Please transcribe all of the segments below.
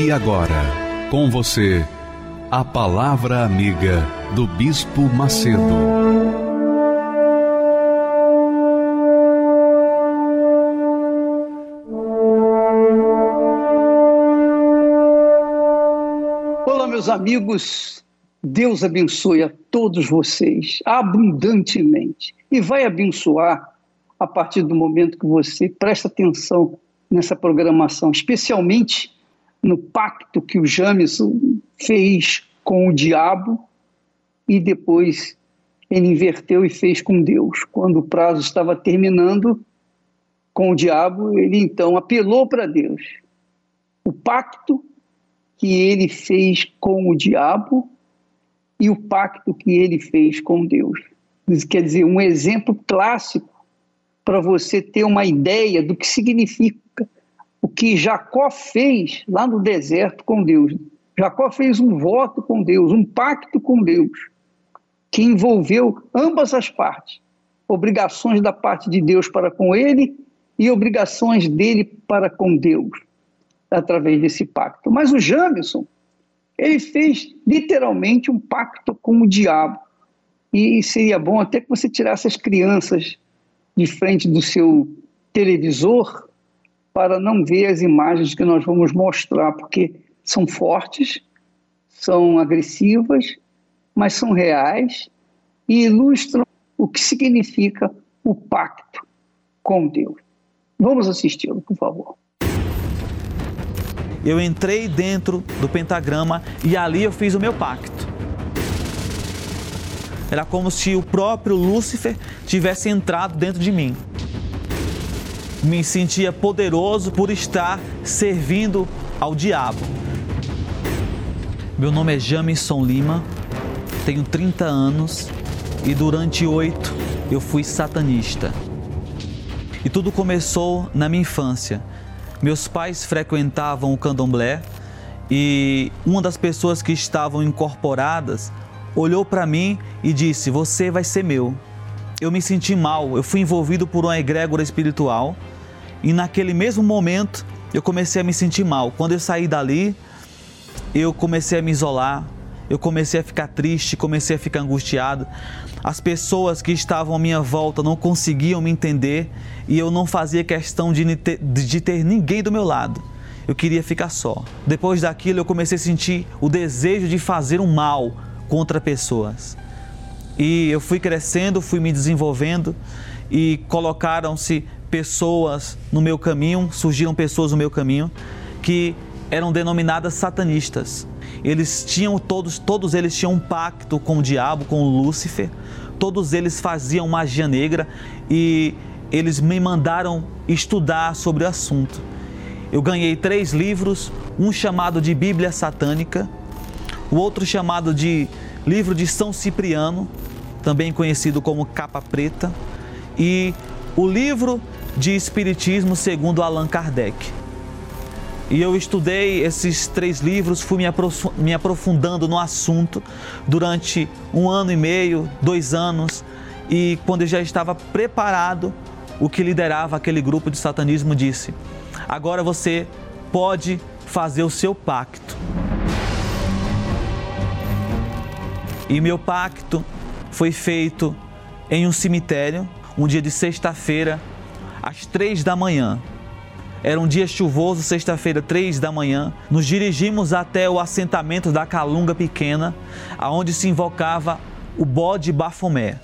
E agora, com você, a Palavra Amiga do Bispo Macedo. Olá, meus amigos. Deus abençoe a todos vocês abundantemente e vai abençoar a partir do momento que você presta atenção nessa programação, especialmente no pacto que o Jameson fez com o diabo e depois ele inverteu e fez com Deus. Quando o prazo estava terminando com o diabo, ele então apelou para Deus. O pacto que ele fez com o diabo e o pacto que ele fez com Deus. Isso quer dizer, um exemplo clássico para você ter uma ideia do que significa o que Jacó fez lá no deserto com Deus. Jacó fez um voto com Deus, um pacto com Deus, que envolveu ambas as partes. Obrigações da parte de Deus para com ele e obrigações dele para com Deus, através desse pacto. Mas o Jameson, ele fez literalmente um pacto com o diabo. E seria bom até que você tirasse as crianças de frente do seu televisor para não ver as imagens que nós vamos mostrar, porque são fortes, são agressivas, mas são reais e ilustram o que significa o pacto com Deus. Vamos assisti-lo, por favor. Eu entrei dentro do pentagrama e ali eu fiz o meu pacto. Era como se o próprio Lúcifer tivesse entrado dentro de mim me sentia poderoso por estar servindo ao diabo. Meu nome é Jamison Lima, tenho 30 anos e durante oito eu fui satanista. E tudo começou na minha infância. Meus pais frequentavam o candomblé e uma das pessoas que estavam incorporadas olhou para mim e disse: Você vai ser meu eu me senti mal, eu fui envolvido por uma egrégora espiritual e naquele mesmo momento eu comecei a me sentir mal. Quando eu saí dali, eu comecei a me isolar, eu comecei a ficar triste, comecei a ficar angustiado. As pessoas que estavam à minha volta não conseguiam me entender e eu não fazia questão de ter, de ter ninguém do meu lado. Eu queria ficar só. Depois daquilo, eu comecei a sentir o desejo de fazer um mal contra pessoas. E eu fui crescendo, fui me desenvolvendo e colocaram-se pessoas no meu caminho, surgiram pessoas no meu caminho que eram denominadas satanistas. Eles tinham todos, todos eles tinham um pacto com o diabo, com o Lúcifer. Todos eles faziam magia negra e eles me mandaram estudar sobre o assunto. Eu ganhei três livros, um chamado de Bíblia Satânica, o outro chamado de Livro de São Cipriano, também conhecido como Capa Preta, e o livro de Espiritismo segundo Allan Kardec. E eu estudei esses três livros, fui me aprofundando no assunto durante um ano e meio, dois anos, e quando eu já estava preparado, o que liderava aquele grupo de satanismo disse: agora você pode fazer o seu pacto. E meu pacto foi feito em um cemitério, um dia de sexta-feira, às três da manhã. Era um dia chuvoso, sexta-feira, três da manhã. Nos dirigimos até o assentamento da Calunga Pequena, aonde se invocava o bode Bafomé.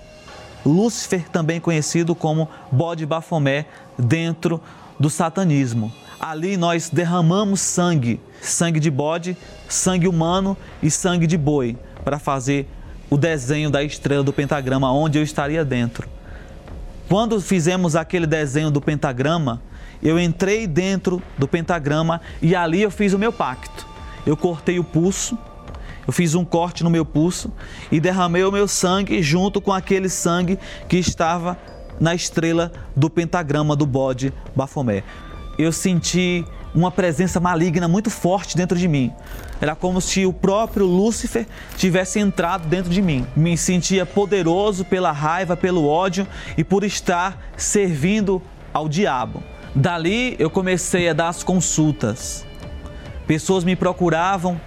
Lúcifer, também conhecido como bode Bafomé, dentro do satanismo. Ali nós derramamos sangue, sangue de bode, sangue humano e sangue de boi, para fazer o desenho da estrela do pentagrama, onde eu estaria dentro. Quando fizemos aquele desenho do pentagrama eu entrei dentro do pentagrama e ali eu fiz o meu pacto. Eu cortei o pulso, eu fiz um corte no meu pulso e derramei o meu sangue junto com aquele sangue que estava na estrela do pentagrama do bode Bafomé. Eu senti uma presença maligna muito forte dentro de mim. Era como se o próprio Lúcifer tivesse entrado dentro de mim. Me sentia poderoso pela raiva, pelo ódio e por estar servindo ao diabo. Dali eu comecei a dar as consultas. Pessoas me procuravam.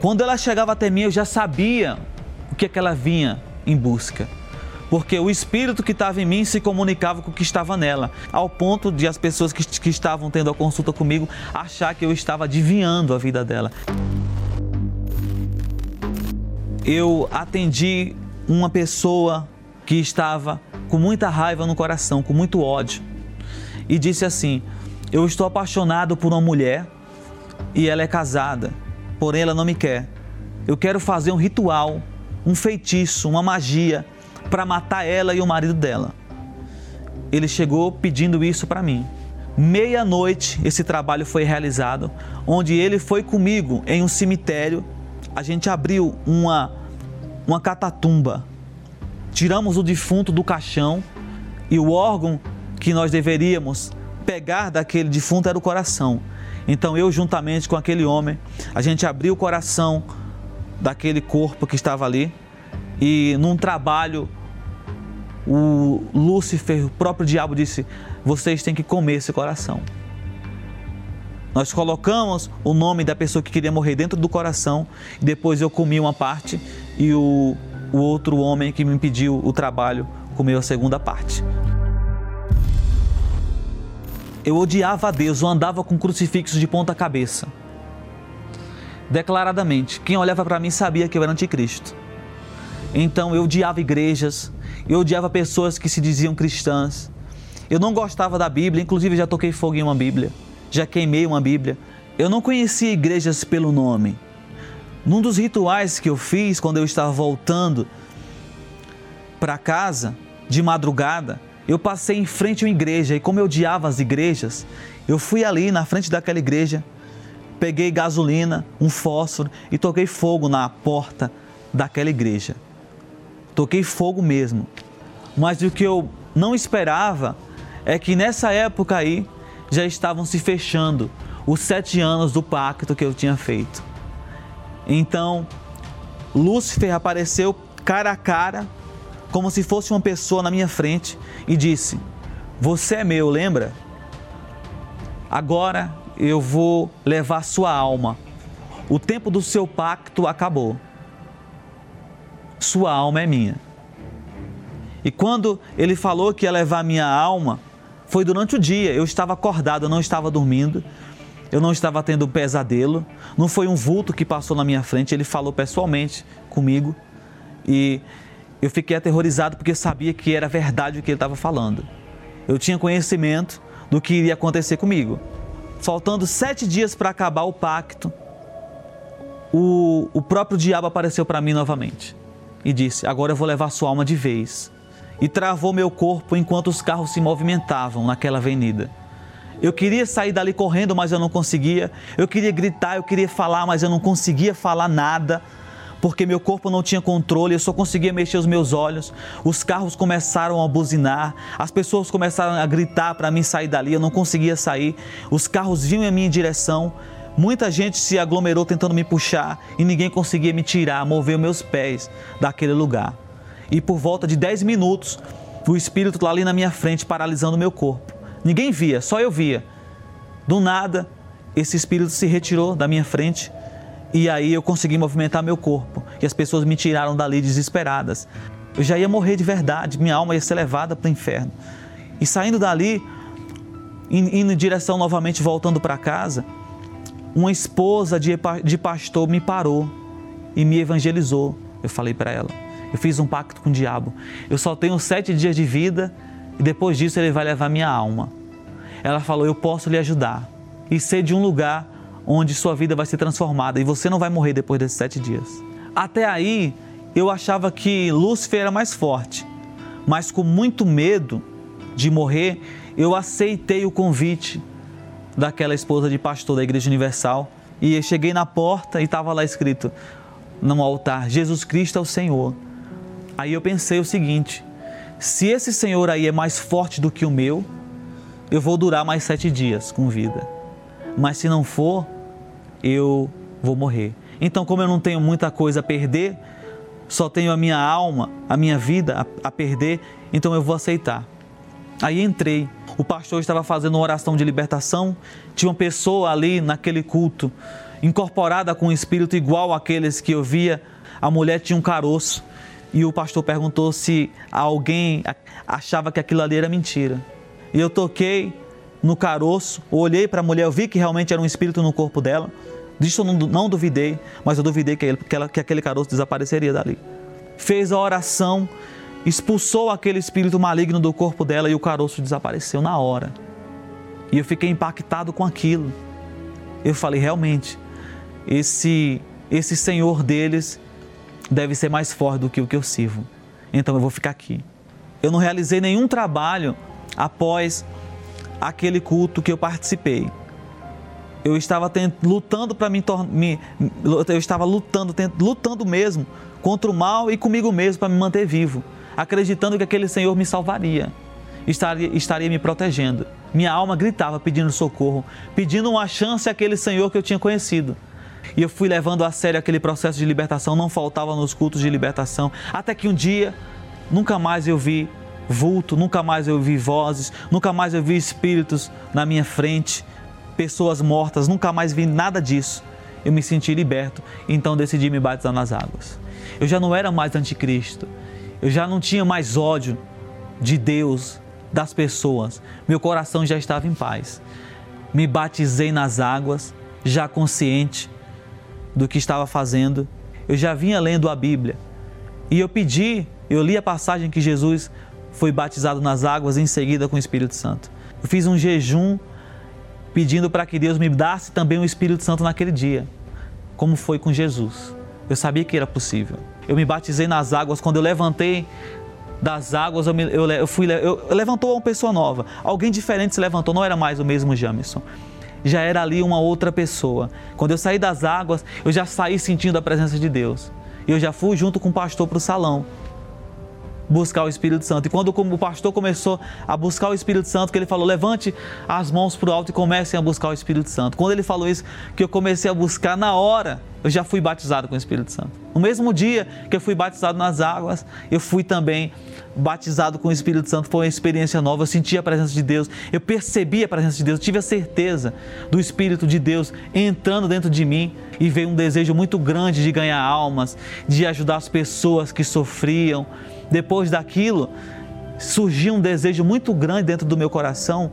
Quando ela chegava até mim, eu já sabia o que, é que ela vinha em busca porque o espírito que estava em mim se comunicava com o que estava nela, ao ponto de as pessoas que, que estavam tendo a consulta comigo achar que eu estava adivinhando a vida dela. Eu atendi uma pessoa que estava com muita raiva no coração, com muito ódio, e disse assim: Eu estou apaixonado por uma mulher e ela é casada, porém ela não me quer. Eu quero fazer um ritual, um feitiço, uma magia para matar ela e o marido dela. Ele chegou pedindo isso para mim. Meia-noite esse trabalho foi realizado, onde ele foi comigo em um cemitério. A gente abriu uma, uma catatumba, tiramos o defunto do caixão e o órgão que nós deveríamos pegar daquele defunto era o coração. Então eu, juntamente com aquele homem, a gente abriu o coração daquele corpo que estava ali e num trabalho o Lúcifer, o próprio diabo disse: vocês têm que comer esse coração. Nós colocamos o nome da pessoa que queria morrer dentro do coração, e depois eu comi uma parte e o, o outro homem que me impediu o trabalho comeu a segunda parte. Eu odiava a Deus, eu andava com crucifixo de ponta cabeça. Declaradamente, quem olhava para mim sabia que eu era anticristo. Então eu odiava igrejas, eu odiava pessoas que se diziam cristãs. Eu não gostava da Bíblia, inclusive já toquei fogo em uma Bíblia, já queimei uma Bíblia. Eu não conhecia igrejas pelo nome. Num dos rituais que eu fiz quando eu estava voltando para casa de madrugada, eu passei em frente a uma igreja e como eu odiava as igrejas, eu fui ali na frente daquela igreja, peguei gasolina, um fósforo e toquei fogo na porta daquela igreja toquei fogo mesmo. Mas o que eu não esperava é que nessa época aí já estavam se fechando os sete anos do pacto que eu tinha feito. Então, Lúcifer apareceu cara a cara, como se fosse uma pessoa na minha frente, e disse: Você é meu, lembra? Agora eu vou levar sua alma. O tempo do seu pacto acabou sua alma é minha. E quando ele falou que ia levar minha alma, foi durante o dia. Eu estava acordado, eu não estava dormindo, eu não estava tendo um pesadelo, não foi um vulto que passou na minha frente, ele falou pessoalmente comigo e eu fiquei aterrorizado porque sabia que era verdade o que ele estava falando. Eu tinha conhecimento do que iria acontecer comigo. Faltando sete dias para acabar o pacto, o, o próprio diabo apareceu para mim novamente e disse: Agora eu vou levar sua alma de vez. E travou meu corpo enquanto os carros se movimentavam naquela avenida. Eu queria sair dali correndo, mas eu não conseguia. Eu queria gritar, eu queria falar, mas eu não conseguia falar nada, porque meu corpo não tinha controle, eu só conseguia mexer os meus olhos. Os carros começaram a buzinar, as pessoas começaram a gritar para mim sair dali, eu não conseguia sair. Os carros vinham em minha direção. Muita gente se aglomerou tentando me puxar e ninguém conseguia me tirar, mover meus pés daquele lugar. E por volta de 10 minutos, o espírito lá ali na minha frente, paralisando meu corpo. Ninguém via, só eu via. Do nada, esse espírito se retirou da minha frente e aí eu consegui movimentar meu corpo. E as pessoas me tiraram dali desesperadas. Eu já ia morrer de verdade, minha alma ia ser levada para o inferno. E saindo dali, indo em direção novamente, voltando para casa, uma esposa de, de pastor me parou e me evangelizou. Eu falei para ela: eu fiz um pacto com o diabo. Eu só tenho sete dias de vida e depois disso ele vai levar minha alma. Ela falou: eu posso lhe ajudar e ser de um lugar onde sua vida vai ser transformada e você não vai morrer depois desses sete dias. Até aí eu achava que Lúcifer era mais forte, mas com muito medo de morrer, eu aceitei o convite daquela esposa de pastor da Igreja Universal e cheguei na porta e estava lá escrito no altar: Jesus Cristo é o Senhor. Aí eu pensei o seguinte: se esse Senhor aí é mais forte do que o meu, eu vou durar mais sete dias com vida. Mas se não for, eu vou morrer. Então, como eu não tenho muita coisa a perder, só tenho a minha alma, a minha vida a, a perder, então eu vou aceitar. Aí entrei. O pastor estava fazendo uma oração de libertação. Tinha uma pessoa ali naquele culto, incorporada com um espírito igual àqueles que eu via. A mulher tinha um caroço. E o pastor perguntou se alguém achava que aquilo ali era mentira. E eu toquei no caroço, olhei para a mulher, eu vi que realmente era um espírito no corpo dela. Disso eu não, duvidei, mas eu duvidei que, ele, que, ela, que aquele caroço desapareceria dali. Fez a oração, expulsou aquele espírito maligno do corpo dela e o caroço desapareceu na hora. E eu fiquei impactado com aquilo. Eu falei, realmente, esse, esse Senhor deles deve ser mais forte do que o que eu sirvo. Então eu vou ficar aqui. Eu não realizei nenhum trabalho após aquele culto que eu participei eu estava lutando para me, me, eu estava lutando, lutando mesmo contra o mal e comigo mesmo para me manter vivo, acreditando que aquele Senhor me salvaria, estaria, estaria me protegendo. Minha alma gritava pedindo socorro, pedindo uma chance àquele Senhor que eu tinha conhecido. E eu fui levando a sério aquele processo de libertação, não faltava nos cultos de libertação, até que um dia nunca mais eu vi vulto, nunca mais eu vi vozes, nunca mais eu vi espíritos na minha frente pessoas mortas, nunca mais vi nada disso. Eu me senti liberto, então decidi me batizar nas águas. Eu já não era mais anticristo, eu já não tinha mais ódio de Deus, das pessoas. Meu coração já estava em paz. Me batizei nas águas, já consciente do que estava fazendo. Eu já vinha lendo a Bíblia e eu pedi, eu li a passagem que Jesus foi batizado nas águas em seguida com o Espírito Santo. Eu fiz um jejum pedindo para que Deus me desse também o Espírito Santo naquele dia, como foi com Jesus. Eu sabia que era possível. Eu me batizei nas águas, quando eu levantei das águas, eu, me, eu, eu fui, eu, eu, levantou uma pessoa nova. Alguém diferente se levantou, não era mais o mesmo Jamison. Já era ali uma outra pessoa. Quando eu saí das águas, eu já saí sentindo a presença de Deus. E eu já fui junto com o pastor para o salão buscar o Espírito Santo. E quando o pastor começou a buscar o Espírito Santo, que ele falou: levante as mãos para o alto e comecem a buscar o Espírito Santo. Quando ele falou isso, que eu comecei a buscar na hora, eu já fui batizado com o Espírito Santo. No mesmo dia que eu fui batizado nas águas, eu fui também batizado com o Espírito Santo. Foi uma experiência nova. Eu senti a presença de Deus, eu percebi a presença de Deus, tive a certeza do Espírito de Deus entrando dentro de mim e veio um desejo muito grande de ganhar almas, de ajudar as pessoas que sofriam depois daquilo, surgiu um desejo muito grande dentro do meu coração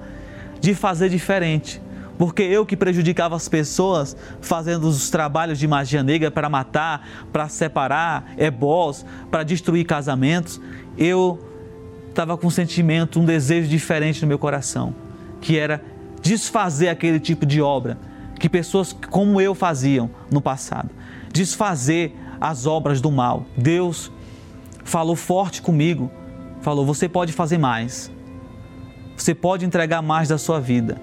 de fazer diferente. Porque eu que prejudicava as pessoas fazendo os trabalhos de magia negra para matar, para separar ebós, para destruir casamentos, eu estava com um sentimento, um desejo diferente no meu coração, que era desfazer aquele tipo de obra que pessoas como eu faziam no passado. Desfazer as obras do mal. Deus falou forte comigo, falou: você pode fazer mais, você pode entregar mais da sua vida,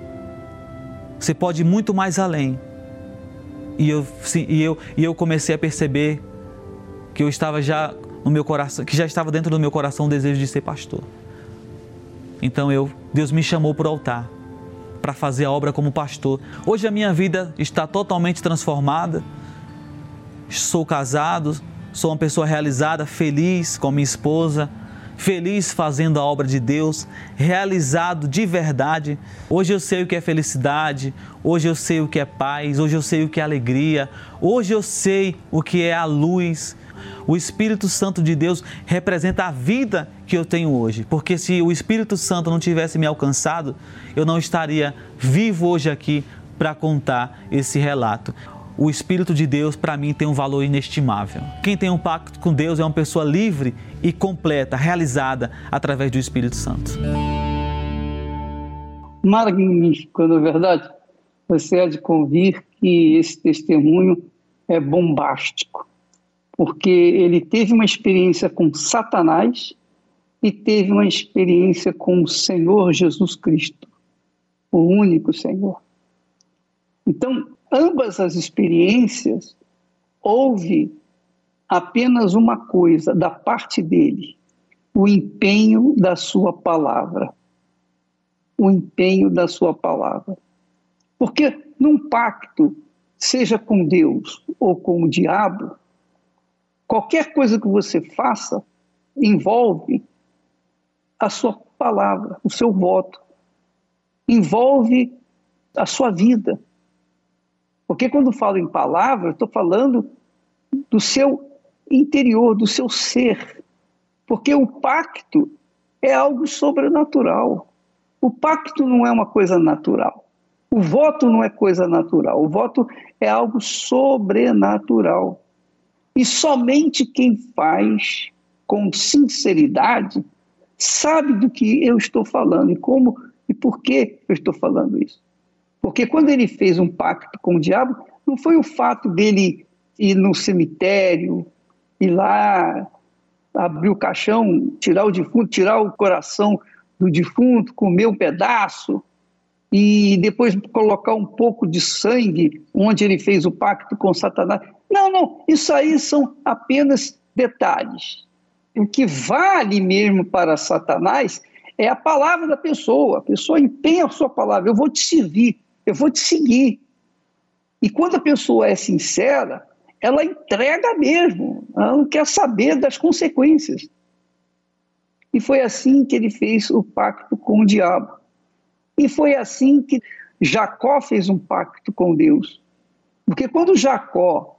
você pode ir muito mais além. E eu, sim, e eu, e eu comecei a perceber que eu estava já no meu coração, que já estava dentro do meu coração o desejo de ser pastor. Então eu, Deus me chamou para o altar para fazer a obra como pastor. Hoje a minha vida está totalmente transformada. Sou casado, Sou uma pessoa realizada, feliz com minha esposa, feliz fazendo a obra de Deus, realizado de verdade. Hoje eu sei o que é felicidade, hoje eu sei o que é paz, hoje eu sei o que é alegria, hoje eu sei o que é a luz. O Espírito Santo de Deus representa a vida que eu tenho hoje, porque se o Espírito Santo não tivesse me alcançado, eu não estaria vivo hoje aqui para contar esse relato o Espírito de Deus, para mim, tem um valor inestimável. Quem tem um pacto com Deus é uma pessoa livre e completa, realizada através do Espírito Santo. Magnífico, na é verdade. Você há de convir que esse testemunho é bombástico, porque ele teve uma experiência com Satanás e teve uma experiência com o Senhor Jesus Cristo, o único Senhor. Então, ambas as experiências houve apenas uma coisa da parte dele: o empenho da sua palavra. O empenho da sua palavra. Porque num pacto, seja com Deus ou com o diabo, qualquer coisa que você faça envolve a sua palavra, o seu voto, envolve a sua vida. Porque quando falo em palavra, estou falando do seu interior, do seu ser. Porque o pacto é algo sobrenatural. O pacto não é uma coisa natural. O voto não é coisa natural. O voto é algo sobrenatural. E somente quem faz com sinceridade sabe do que eu estou falando e como e por que eu estou falando isso. Porque quando ele fez um pacto com o diabo, não foi o fato dele ir no cemitério, ir lá abrir o caixão, tirar o defunto, tirar o coração do defunto, comer um pedaço e depois colocar um pouco de sangue onde ele fez o pacto com Satanás. Não, não, isso aí são apenas detalhes. O que vale mesmo para Satanás é a palavra da pessoa. A pessoa empenha a sua palavra. Eu vou te servir, eu vou te seguir. E quando a pessoa é sincera, ela entrega mesmo, ela não quer saber das consequências. E foi assim que ele fez o pacto com o diabo. E foi assim que Jacó fez um pacto com Deus. Porque quando Jacó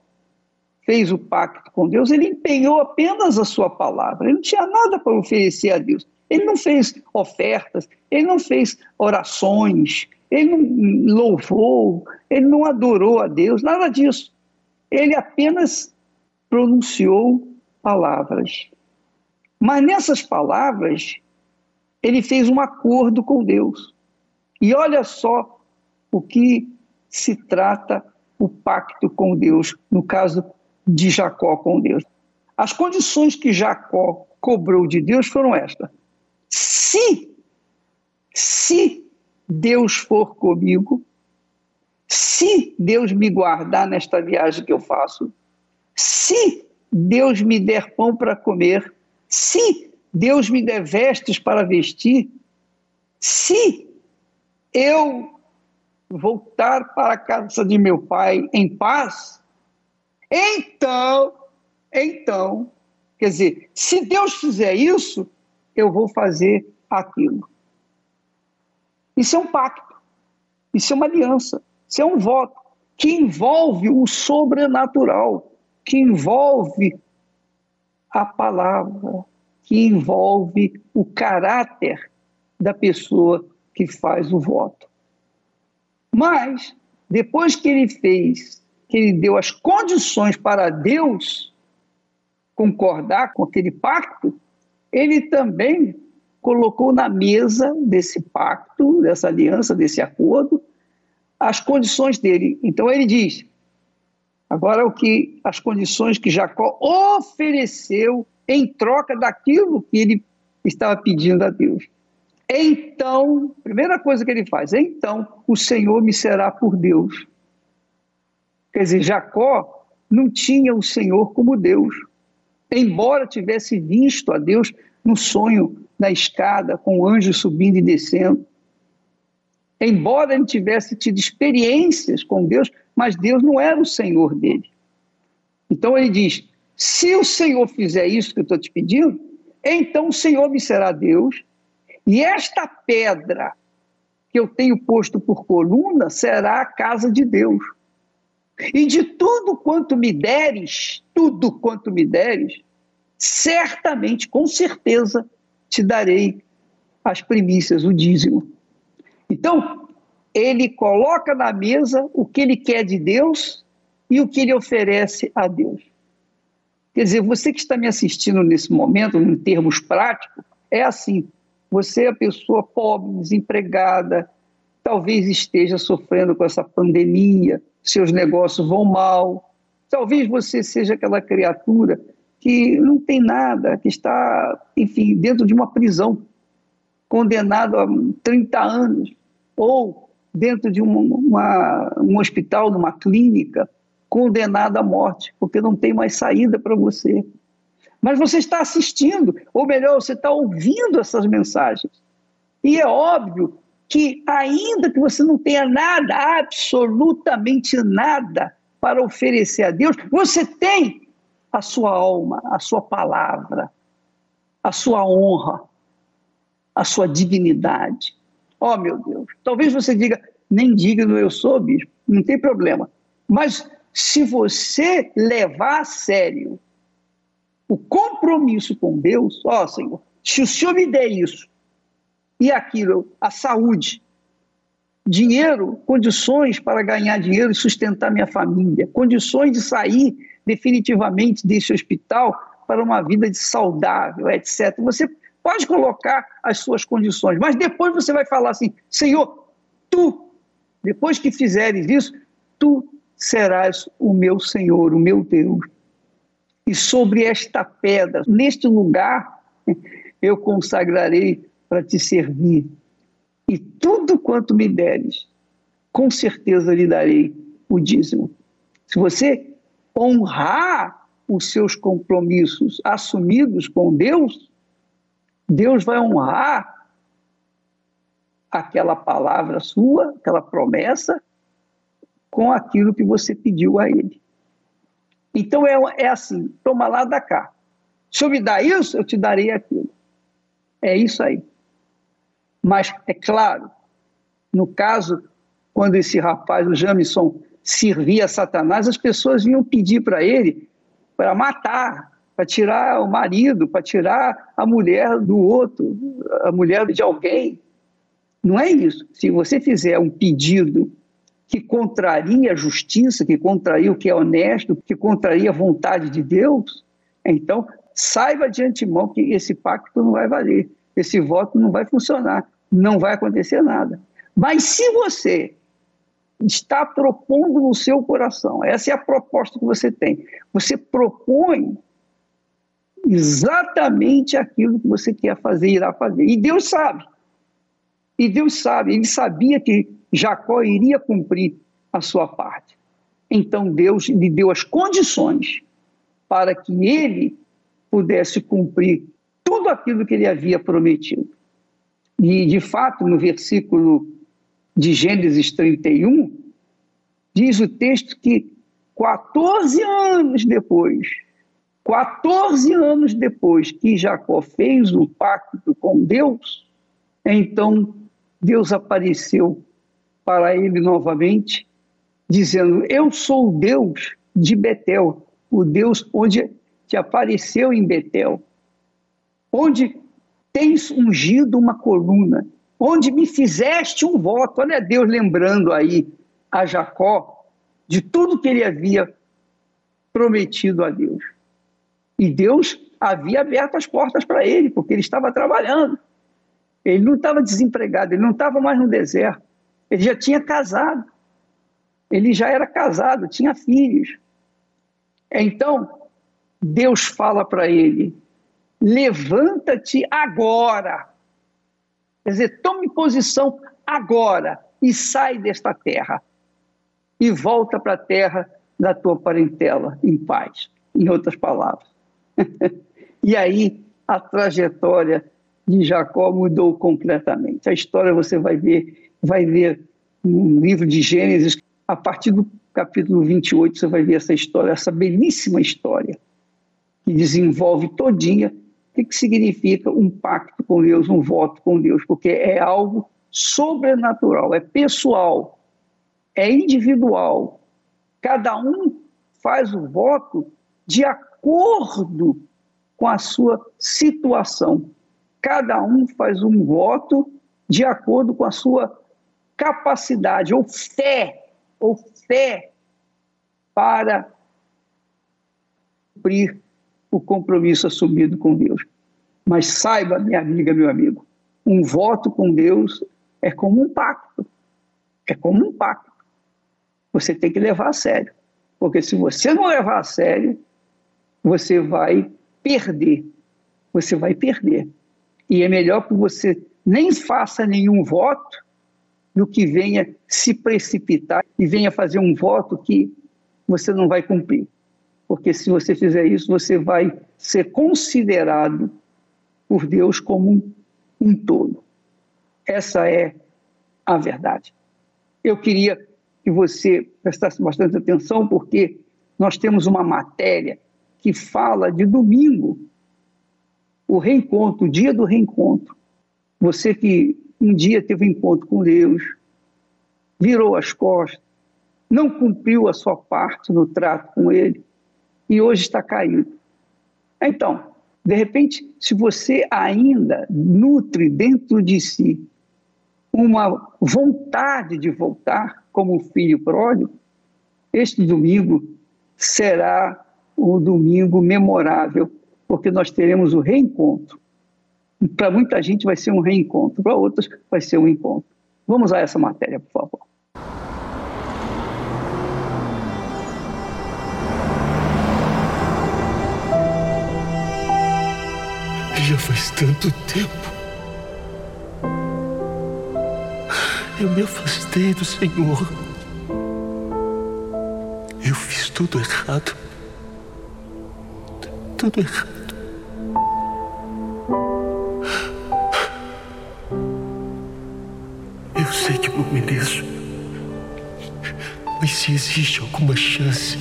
fez o pacto com Deus, ele empenhou apenas a sua palavra, ele não tinha nada para oferecer a Deus. Ele não fez ofertas, ele não fez orações, ele não louvou, ele não adorou a Deus, nada disso. Ele apenas pronunciou palavras. Mas nessas palavras, ele fez um acordo com Deus. E olha só o que se trata o pacto com Deus, no caso de Jacó com Deus. As condições que Jacó cobrou de Deus foram estas: se, se Deus for comigo, se Deus me guardar nesta viagem que eu faço, se Deus me der pão para comer, se Deus me der vestes para vestir, se eu voltar para a casa de meu pai em paz, então, então, quer dizer, se Deus fizer isso, eu vou fazer aquilo. Isso é um pacto, isso é uma aliança, isso é um voto que envolve o sobrenatural, que envolve a palavra, que envolve o caráter da pessoa que faz o voto. Mas, depois que ele fez, que ele deu as condições para Deus concordar com aquele pacto, ele também colocou na mesa desse pacto, dessa aliança, desse acordo, as condições dele. Então ele diz: agora o que as condições que Jacó ofereceu em troca daquilo que ele estava pedindo a Deus. Então, primeira coisa que ele faz, então o Senhor me será por Deus. Quer dizer, Jacó não tinha o Senhor como Deus. Embora tivesse visto a Deus no sonho na escada, com o anjo subindo e descendo. Embora ele tivesse tido experiências com Deus, mas Deus não era o Senhor dele. Então ele diz: se o Senhor fizer isso que eu estou te pedindo, então o Senhor me será Deus e esta pedra que eu tenho posto por coluna será a casa de Deus. E de tudo quanto me deres, tudo quanto me deres, certamente, com certeza, te darei as primícias, o dízimo. Então, ele coloca na mesa o que ele quer de Deus e o que ele oferece a Deus. Quer dizer, você que está me assistindo nesse momento, em termos práticos, é assim: você é a pessoa pobre, desempregada, talvez esteja sofrendo com essa pandemia, seus negócios vão mal. Talvez você seja aquela criatura que não tem nada, que está, enfim, dentro de uma prisão, condenado a 30 anos, ou dentro de uma, uma, um hospital, numa clínica, condenado à morte, porque não tem mais saída para você. Mas você está assistindo, ou melhor, você está ouvindo essas mensagens. E é óbvio que, ainda que você não tenha nada, absolutamente nada, para oferecer a Deus, você tem a sua alma, a sua palavra, a sua honra, a sua dignidade. Oh, meu Deus. Talvez você diga, nem digno eu sou, bispo, não tem problema. Mas se você levar a sério o compromisso com Deus, ó oh, Senhor, se o Senhor me der isso e aquilo, a saúde, dinheiro, condições para ganhar dinheiro e sustentar minha família, condições de sair definitivamente desse hospital para uma vida de saudável, etc. Você pode colocar as suas condições, mas depois você vai falar assim: Senhor, tu, depois que fizeres isso, tu serás o meu Senhor, o meu Deus e sobre esta pedra, neste lugar, eu consagrarei para te servir. E tudo quanto me deres, com certeza lhe darei o dízimo. Se você honrar os seus compromissos assumidos com Deus, Deus vai honrar aquela palavra sua, aquela promessa, com aquilo que você pediu a Ele. Então é, é assim: toma lá, da cá. Se eu me dar isso, eu te darei aquilo. É isso aí. Mas, é claro, no caso, quando esse rapaz, o Jamison, servia a Satanás, as pessoas vinham pedir para ele para matar, para tirar o marido, para tirar a mulher do outro, a mulher de alguém. Não é isso. Se você fizer um pedido que contraria a justiça, que contraria o que é honesto, que contraria a vontade de Deus, então saiba de antemão que esse pacto não vai valer, esse voto não vai funcionar, não vai acontecer nada. Mas se você está propondo no seu coração, essa é a proposta que você tem, você propõe exatamente aquilo que você quer fazer, irá fazer. E Deus sabe. E Deus sabe, ele sabia que Jacó iria cumprir a sua parte. Então Deus lhe deu as condições para que ele pudesse cumprir tudo aquilo que ele havia prometido. E, de fato, no versículo de Gênesis 31, diz o texto que 14 anos depois, 14 anos depois que Jacó fez o pacto com Deus, então Deus apareceu para ele novamente, dizendo: Eu sou o Deus de Betel, o Deus onde te apareceu em Betel, onde tens ungido uma coluna, onde me fizeste um voto. Olha Deus lembrando aí a Jacó de tudo que ele havia prometido a Deus. E Deus havia aberto as portas para ele, porque ele estava trabalhando. Ele não estava desempregado, ele não estava mais no deserto. Ele já tinha casado. Ele já era casado, tinha filhos. Então, Deus fala para ele: levanta-te agora. Quer dizer, tome posição agora e sai desta terra. E volta para a terra da tua parentela em paz. Em outras palavras. e aí a trajetória de Jacó mudou completamente. A história você vai ver vai ver no livro de Gênesis, a partir do capítulo 28, você vai ver essa história, essa belíssima história, que desenvolve todinha o que, significa um pacto com Deus, um voto com Deus, porque é algo sobrenatural, é pessoal, é individual. Cada um faz o voto de acordo com a sua situação. Cada um faz um voto de acordo com a sua capacidade ou fé, ou fé para cumprir o compromisso assumido com Deus. Mas saiba, minha amiga, meu amigo, um voto com Deus é como um pacto. É como um pacto. Você tem que levar a sério. Porque se você não levar a sério, você vai perder. Você vai perder. E é melhor que você nem faça nenhum voto do que venha se precipitar e venha fazer um voto que você não vai cumprir. Porque se você fizer isso, você vai ser considerado por Deus como um, um todo. Essa é a verdade. Eu queria que você prestasse bastante atenção, porque nós temos uma matéria que fala de domingo, o reencontro, o dia do reencontro. Você que um dia teve um encontro com Deus, virou as costas, não cumpriu a sua parte no trato com Ele e hoje está caído. Então, de repente, se você ainda nutre dentro de si uma vontade de voltar como filho pródigo, este domingo será um domingo memorável, porque nós teremos o reencontro. Para muita gente vai ser um reencontro, para outros vai ser um encontro. Vamos a essa matéria, por favor. Faz tanto tempo. Eu me afastei do Senhor. Eu fiz tudo errado. Tudo errado. Eu sei que não mereço. Mas se existe alguma chance,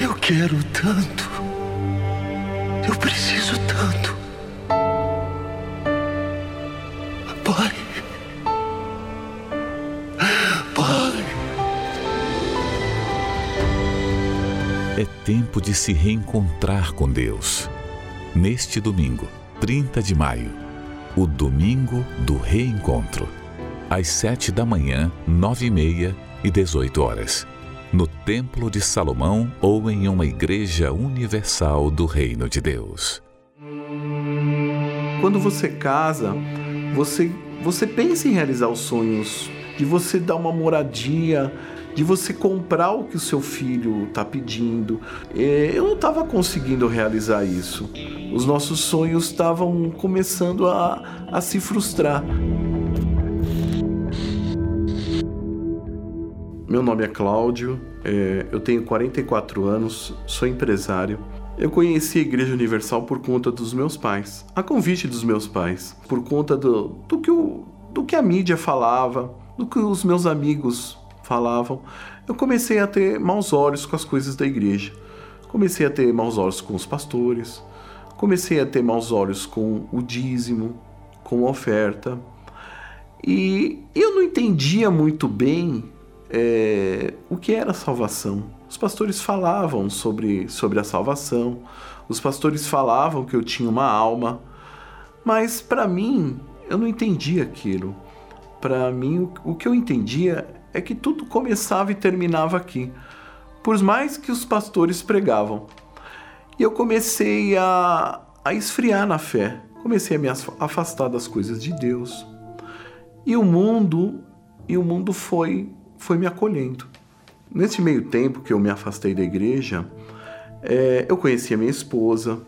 eu quero tanto. Eu preciso tanto. Pai. Pai. É tempo de se reencontrar com Deus. Neste domingo, 30 de maio, o domingo do reencontro. Às sete da manhã, nove e meia e dezoito horas. No Templo de Salomão ou em uma igreja universal do Reino de Deus. Quando você casa, você, você pensa em realizar os sonhos de você dar uma moradia, de você comprar o que o seu filho está pedindo. É, eu não estava conseguindo realizar isso. Os nossos sonhos estavam começando a, a se frustrar. Meu nome é Cláudio, é, eu tenho 44 anos, sou empresário. Eu conheci a Igreja Universal por conta dos meus pais, a convite dos meus pais, por conta do, do, que, o, do que a mídia falava, do que os meus amigos falavam. Eu comecei a ter maus olhos com as coisas da igreja. Comecei a ter maus olhos com os pastores, comecei a ter maus olhos com o dízimo, com a oferta. E eu não entendia muito bem é, o que era salvação. Os pastores falavam sobre, sobre a salvação, os pastores falavam que eu tinha uma alma, mas para mim eu não entendia aquilo. Para mim, o, o que eu entendia é que tudo começava e terminava aqui, por mais que os pastores pregavam. E eu comecei a, a esfriar na fé, comecei a me afastar das coisas de Deus. E o mundo, e o mundo foi foi me acolhendo. Nesse meio tempo que eu me afastei da igreja, é, eu conheci a minha esposa,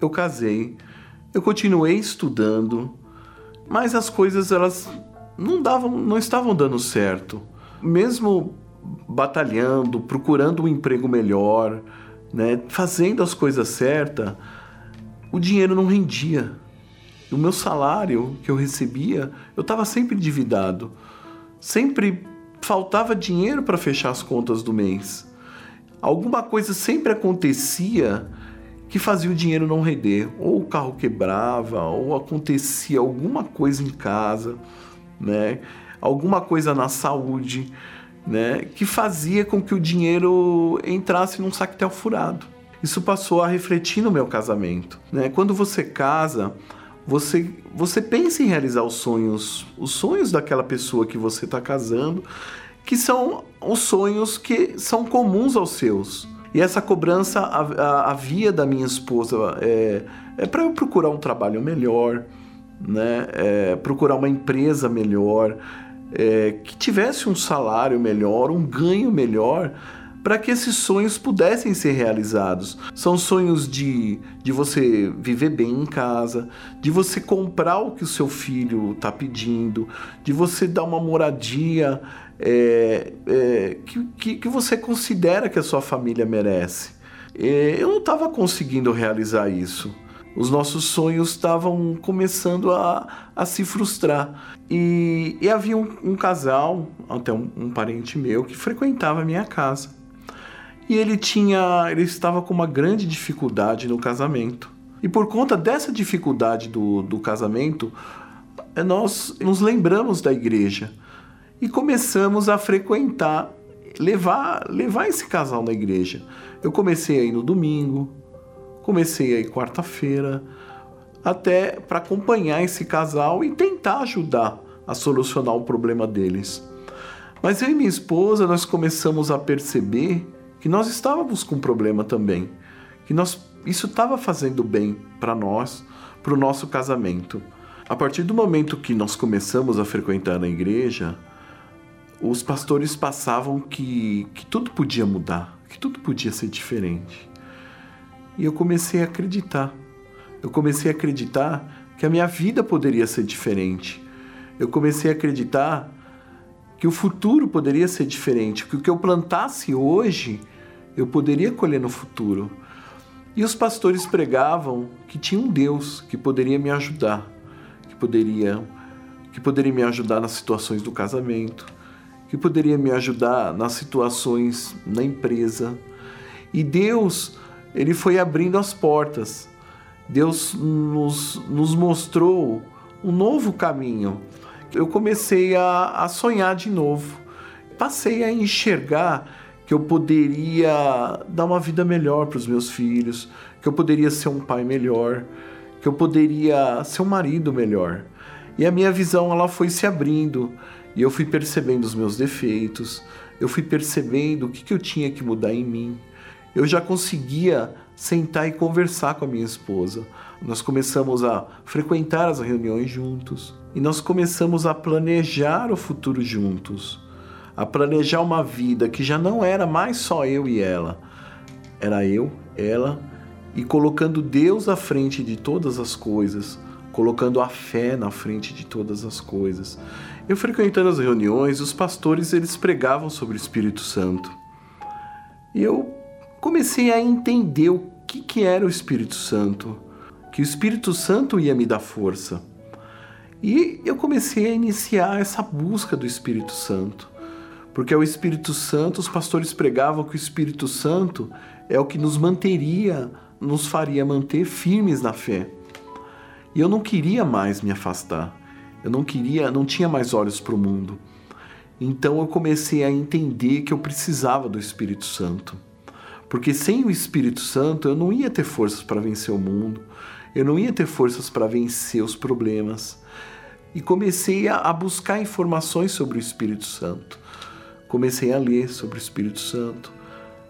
eu casei, eu continuei estudando, mas as coisas elas não davam, não estavam dando certo. Mesmo batalhando, procurando um emprego melhor, né, fazendo as coisas certas, o dinheiro não rendia. O meu salário que eu recebia, eu estava sempre endividado, sempre faltava dinheiro para fechar as contas do mês. Alguma coisa sempre acontecia que fazia o dinheiro não render. Ou o carro quebrava, ou acontecia alguma coisa em casa, né? Alguma coisa na saúde, né? Que fazia com que o dinheiro entrasse num saquetel furado. Isso passou a refletir no meu casamento, né? Quando você casa, você, você pensa em realizar os sonhos, os sonhos daquela pessoa que você está casando, que são os sonhos que são comuns aos seus. E essa cobrança havia da minha esposa é, é para eu procurar um trabalho melhor, né? É, procurar uma empresa melhor, é, que tivesse um salário melhor, um ganho melhor, para que esses sonhos pudessem ser realizados. São sonhos de, de você viver bem em casa, de você comprar o que o seu filho está pedindo, de você dar uma moradia é, é, que, que, você considera que a sua família merece. É, eu não estava conseguindo realizar isso. Os nossos sonhos estavam começando a, a se frustrar. E, e havia um, um, casal, até um, um parente meu, que frequentava a minha casa. E ele tinha, ele estava com uma grande dificuldade no casamento. E por conta dessa dificuldade do, do casamento, nós nos lembramos da igreja e começamos a frequentar, levar, levar esse casal na igreja. Eu comecei aí no domingo, comecei aí quarta-feira, até para acompanhar esse casal e tentar ajudar a solucionar o problema deles. Mas eu e minha esposa nós começamos a perceber que nós estávamos com um problema também, que nós isso estava fazendo bem para nós, para o nosso casamento. A partir do momento que nós começamos a frequentar a igreja, os pastores passavam que, que tudo podia mudar, que tudo podia ser diferente. E eu comecei a acreditar. Eu comecei a acreditar que a minha vida poderia ser diferente. Eu comecei a acreditar que o futuro poderia ser diferente, que o que eu plantasse hoje eu poderia colher no futuro. E os pastores pregavam que tinha um Deus que poderia me ajudar, que poderia que poderia me ajudar nas situações do casamento, que poderia me ajudar nas situações na empresa. E Deus, ele foi abrindo as portas. Deus nos, nos mostrou um novo caminho. Eu comecei a, a sonhar de novo. Passei a enxergar que eu poderia dar uma vida melhor para os meus filhos, que eu poderia ser um pai melhor, que eu poderia ser um marido melhor. E a minha visão ela foi se abrindo e eu fui percebendo os meus defeitos, eu fui percebendo o que, que eu tinha que mudar em mim. Eu já conseguia sentar e conversar com a minha esposa. Nós começamos a frequentar as reuniões juntos e nós começamos a planejar o futuro juntos, a planejar uma vida que já não era mais só eu e ela, era eu, ela e colocando Deus à frente de todas as coisas, colocando a fé na frente de todas as coisas. Eu frequentando as reuniões, os pastores eles pregavam sobre o Espírito Santo. E eu comecei a entender o que, que era o Espírito Santo, que o Espírito Santo ia me dar força. E eu comecei a iniciar essa busca do Espírito Santo. Porque é o Espírito Santo, os pastores pregavam que o Espírito Santo é o que nos manteria, nos faria manter firmes na fé. E eu não queria mais me afastar. Eu não queria, não tinha mais olhos para o mundo. Então eu comecei a entender que eu precisava do Espírito Santo. Porque sem o Espírito Santo eu não ia ter forças para vencer o mundo, eu não ia ter forças para vencer os problemas. E comecei a, a buscar informações sobre o Espírito Santo. Comecei a ler sobre o Espírito Santo,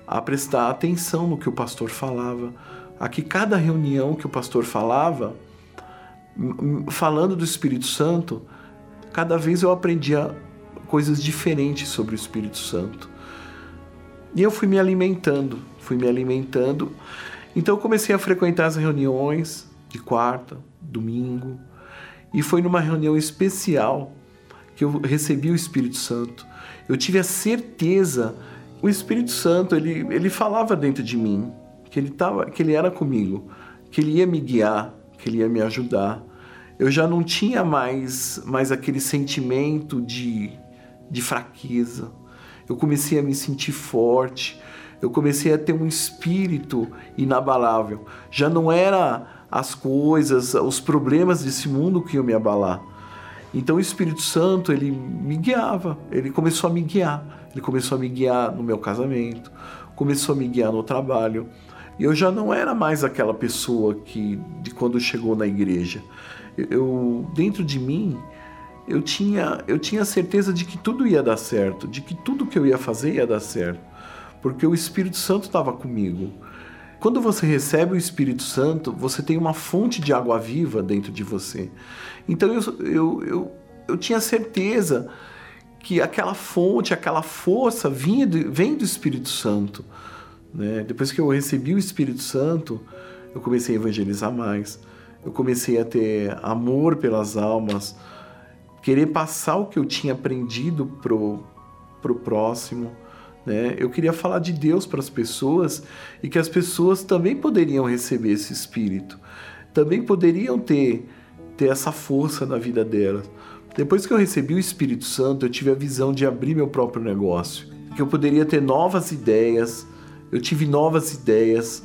a prestar atenção no que o pastor falava, a que cada reunião que o pastor falava, falando do Espírito Santo, cada vez eu aprendia coisas diferentes sobre o Espírito Santo. E eu fui me alimentando, fui me alimentando. Então eu comecei a frequentar as reuniões de quarta, domingo, e foi numa reunião especial que eu recebi o Espírito Santo. Eu tive a certeza, o Espírito Santo, ele, ele falava dentro de mim, que ele, tava, que ele era comigo, que ele ia me guiar, que ele ia me ajudar. Eu já não tinha mais, mais aquele sentimento de, de fraqueza. Eu comecei a me sentir forte. Eu comecei a ter um espírito inabalável. Já não era as coisas, os problemas desse mundo que iam me abalar. Então o Espírito Santo, ele me guiava, ele começou a me guiar. Ele começou a me guiar no meu casamento, começou a me guiar no trabalho. E eu já não era mais aquela pessoa que de quando chegou na igreja. Eu dentro de mim eu tinha eu tinha certeza de que tudo ia dar certo, de que tudo que eu ia fazer ia dar certo, porque o Espírito Santo estava comigo. Quando você recebe o Espírito Santo, você tem uma fonte de água viva dentro de você. Então eu, eu, eu, eu tinha certeza que aquela fonte, aquela força vinha do, vem do Espírito Santo. Né? Depois que eu recebi o Espírito Santo, eu comecei a evangelizar mais, eu comecei a ter amor pelas almas, querer passar o que eu tinha aprendido pro, pro próximo. Né? Eu queria falar de Deus para as pessoas e que as pessoas também poderiam receber esse Espírito, também poderiam ter, ter essa força na vida delas. Depois que eu recebi o Espírito Santo, eu tive a visão de abrir meu próprio negócio, que eu poderia ter novas ideias, eu tive novas ideias,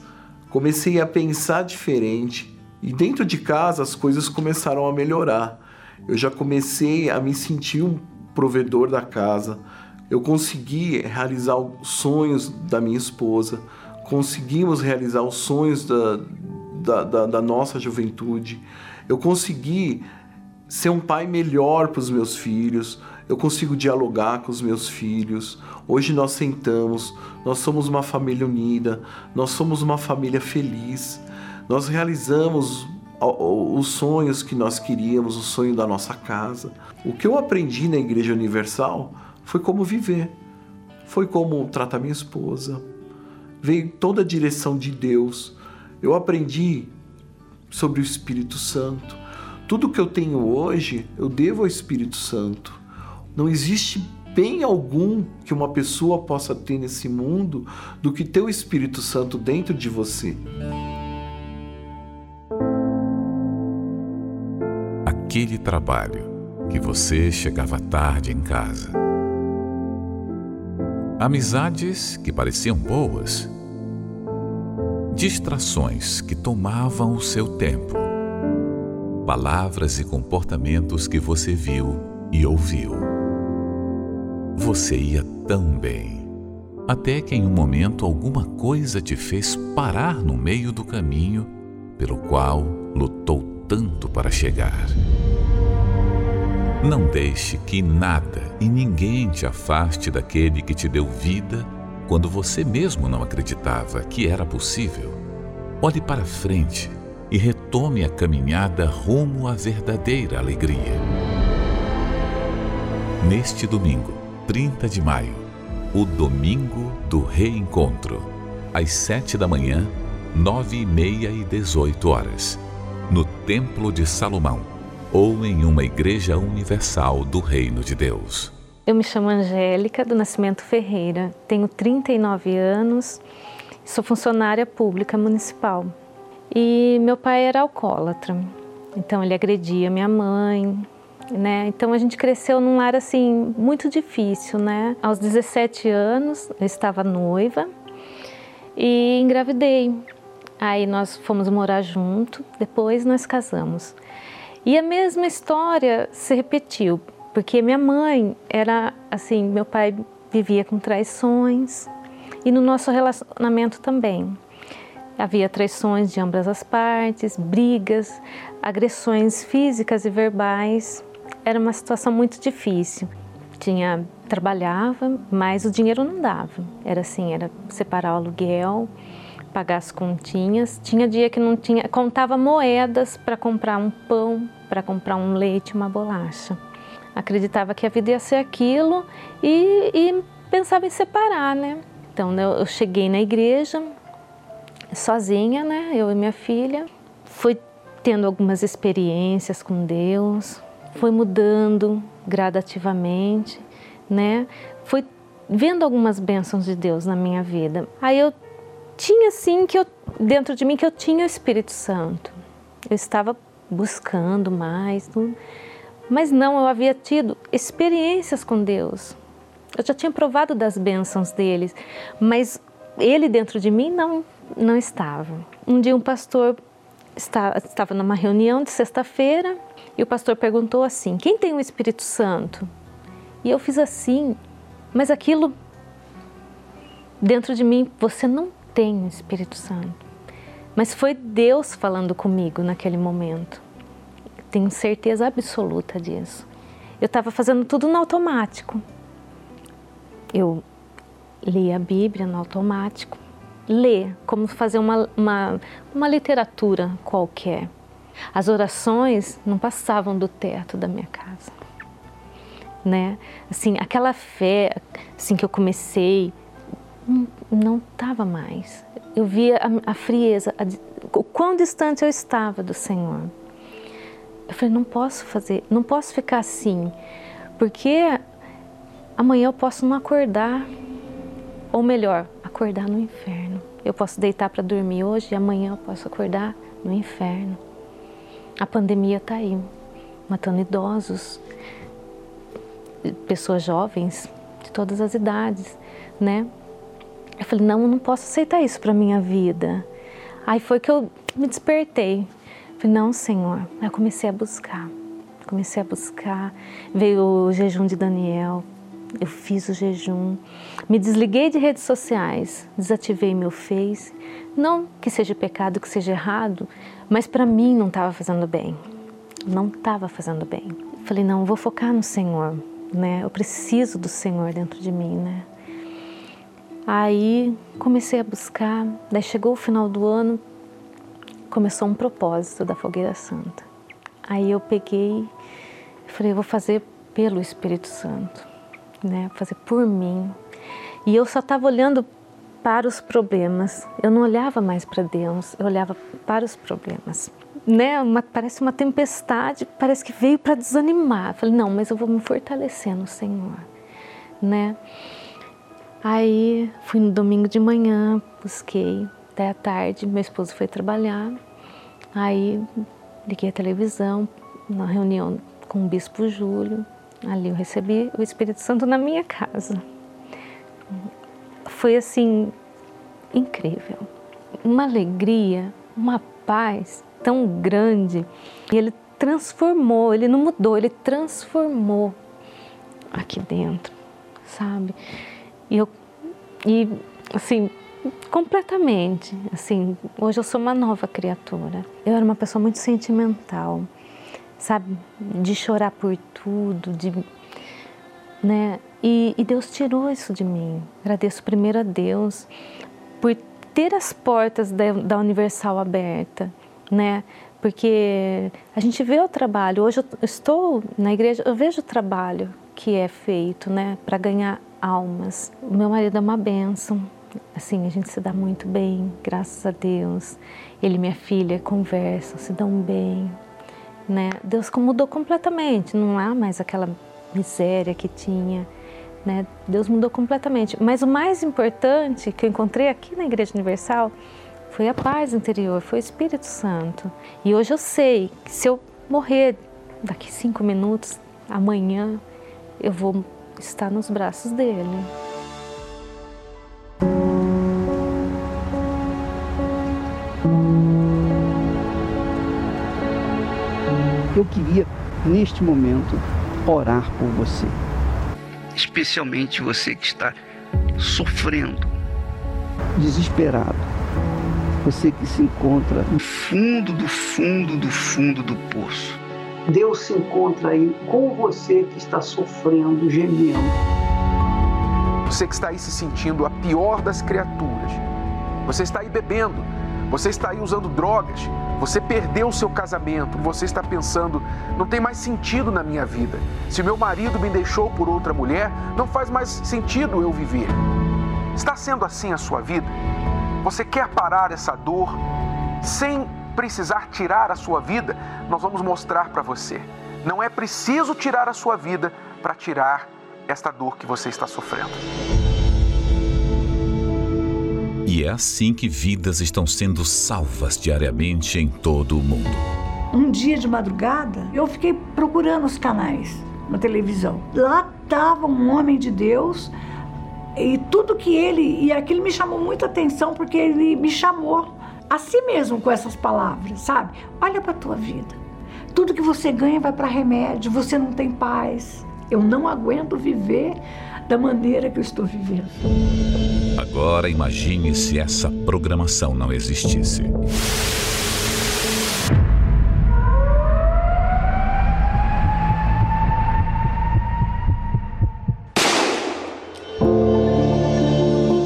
comecei a pensar diferente e dentro de casa as coisas começaram a melhorar. Eu já comecei a me sentir um provedor da casa. Eu consegui realizar os sonhos da minha esposa, conseguimos realizar os sonhos da, da, da, da nossa juventude. Eu consegui ser um pai melhor para os meus filhos, eu consigo dialogar com os meus filhos. Hoje nós sentamos, nós somos uma família unida, nós somos uma família feliz. Nós realizamos os sonhos que nós queríamos, o sonho da nossa casa. O que eu aprendi na Igreja Universal foi como viver, foi como tratar minha esposa. Veio toda a direção de Deus. Eu aprendi sobre o Espírito Santo. Tudo que eu tenho hoje, eu devo ao Espírito Santo. Não existe bem algum que uma pessoa possa ter nesse mundo do que ter o Espírito Santo dentro de você. Aquele trabalho que você chegava tarde em casa. Amizades que pareciam boas. Distrações que tomavam o seu tempo. Palavras e comportamentos que você viu e ouviu você ia tão bem. Até que em um momento alguma coisa te fez parar no meio do caminho pelo qual lutou tanto para chegar. Não deixe que nada e ninguém te afaste daquele que te deu vida quando você mesmo não acreditava que era possível. Olhe para frente e retome a caminhada rumo à verdadeira alegria. Neste domingo, 30 de maio, o Domingo do Reencontro, às 7 da manhã, 9 e meia e 18 horas, no Templo de Salomão ou em uma igreja universal do Reino de Deus. Eu me chamo Angélica do Nascimento Ferreira, tenho 39 anos, sou funcionária pública municipal. E meu pai era alcoólatra, então ele agredia minha mãe, né? Então a gente cresceu num lar assim muito difícil, né? Aos 17 anos eu estava noiva e engravidei. Aí nós fomos morar junto, depois nós casamos. E a mesma história se repetiu, porque minha mãe era assim, meu pai vivia com traições e no nosso relacionamento também. Havia traições de ambas as partes, brigas, agressões físicas e verbais era uma situação muito difícil. Tinha trabalhava, mas o dinheiro não dava. Era assim, era separar o aluguel, pagar as continhas. Tinha dia que não tinha, contava moedas para comprar um pão, para comprar um leite, uma bolacha. Acreditava que a vida ia ser aquilo e, e pensava em separar, né? Então eu, eu cheguei na igreja sozinha, né? Eu e minha filha. Fui tendo algumas experiências com Deus, foi mudando gradativamente, né? Foi vendo algumas bênçãos de Deus na minha vida. Aí eu tinha assim que eu dentro de mim que eu tinha o Espírito Santo. Eu estava buscando mais, mas não, eu havia tido experiências com Deus. Eu já tinha provado das bênçãos deles, mas ele dentro de mim não não estava. Um dia um pastor estava numa reunião de sexta-feira e o pastor perguntou assim: Quem tem o Espírito Santo? E eu fiz assim, mas aquilo dentro de mim, você não tem o Espírito Santo. Mas foi Deus falando comigo naquele momento. Tenho certeza absoluta disso. Eu estava fazendo tudo no automático. Eu li a Bíblia no automático. Ler, como fazer uma, uma, uma literatura qualquer. As orações não passavam do teto da minha casa. né? Assim, aquela fé assim que eu comecei não estava mais. Eu via a, a frieza, a, o quão distante eu estava do Senhor. Eu falei, não posso fazer, não posso ficar assim, porque amanhã eu posso não acordar, ou melhor, acordar no inferno. Eu posso deitar para dormir hoje e amanhã eu posso acordar no inferno. A pandemia está aí, matando idosos, pessoas jovens de todas as idades, né? Eu falei, não, eu não posso aceitar isso para minha vida. Aí foi que eu me despertei. Falei, não, Senhor. Aí eu comecei a buscar. Comecei a buscar. Veio o jejum de Daniel. Eu fiz o jejum. Me desliguei de redes sociais. Desativei meu Face. Não que seja pecado, que seja errado, mas para mim não estava fazendo bem. Não estava fazendo bem. Falei, não, vou focar no Senhor né? Eu preciso do Senhor dentro de mim, né? Aí comecei a buscar, daí chegou o final do ano, começou um propósito da Fogueira Santa. Aí eu peguei, falei, eu vou fazer pelo Espírito Santo, né? Fazer por mim. E eu só estava olhando para os problemas. Eu não olhava mais para Deus, eu olhava para os problemas né, uma, parece uma tempestade, parece que veio para desanimar. Eu falei, não, mas eu vou me fortalecer no Senhor, né? Aí fui no domingo de manhã, busquei até a tarde, meu esposo foi trabalhar. Aí liguei a televisão, na reunião com o bispo Júlio. Ali eu recebi o Espírito Santo na minha casa. Foi assim incrível, uma alegria, uma paz tão grande. E ele transformou, ele não mudou, ele transformou aqui dentro, sabe? E eu e assim, completamente, assim, hoje eu sou uma nova criatura. Eu era uma pessoa muito sentimental, sabe, de chorar por tudo, de né? E, e Deus tirou isso de mim. Agradeço primeiro a Deus por ter as portas da, da Universal aberta, né? Porque a gente vê o trabalho. Hoje eu estou na igreja, eu vejo o trabalho que é feito, né, para ganhar almas. O meu marido é uma bênção. Assim, a gente se dá muito bem, graças a Deus. Ele e minha filha conversam, se dão bem, né? Deus mudou completamente, não há mais aquela miséria que tinha, né? Deus mudou completamente. Mas o mais importante que eu encontrei aqui na Igreja Universal foi a paz interior, foi o Espírito Santo. E hoje eu sei que se eu morrer daqui cinco minutos, amanhã eu vou estar nos braços dele. Eu queria, neste momento, orar por você. Especialmente você que está sofrendo, desesperado você que se encontra no fundo do fundo do fundo do poço. Deus se encontra aí com você que está sofrendo, gemendo. Você que está aí se sentindo a pior das criaturas. Você está aí bebendo. Você está aí usando drogas. Você perdeu o seu casamento. Você está pensando, não tem mais sentido na minha vida. Se meu marido me deixou por outra mulher, não faz mais sentido eu viver. Está sendo assim a sua vida? Você quer parar essa dor sem precisar tirar a sua vida? Nós vamos mostrar para você. Não é preciso tirar a sua vida para tirar esta dor que você está sofrendo. E é assim que vidas estão sendo salvas diariamente em todo o mundo. Um dia de madrugada, eu fiquei procurando os canais na televisão. Lá estava um homem de Deus e tudo que ele. E aquilo me chamou muita atenção porque ele me chamou a si mesmo com essas palavras, sabe? Olha para tua vida. Tudo que você ganha vai para remédio, você não tem paz. Eu não aguento viver da maneira que eu estou vivendo. Agora imagine se essa programação não existisse.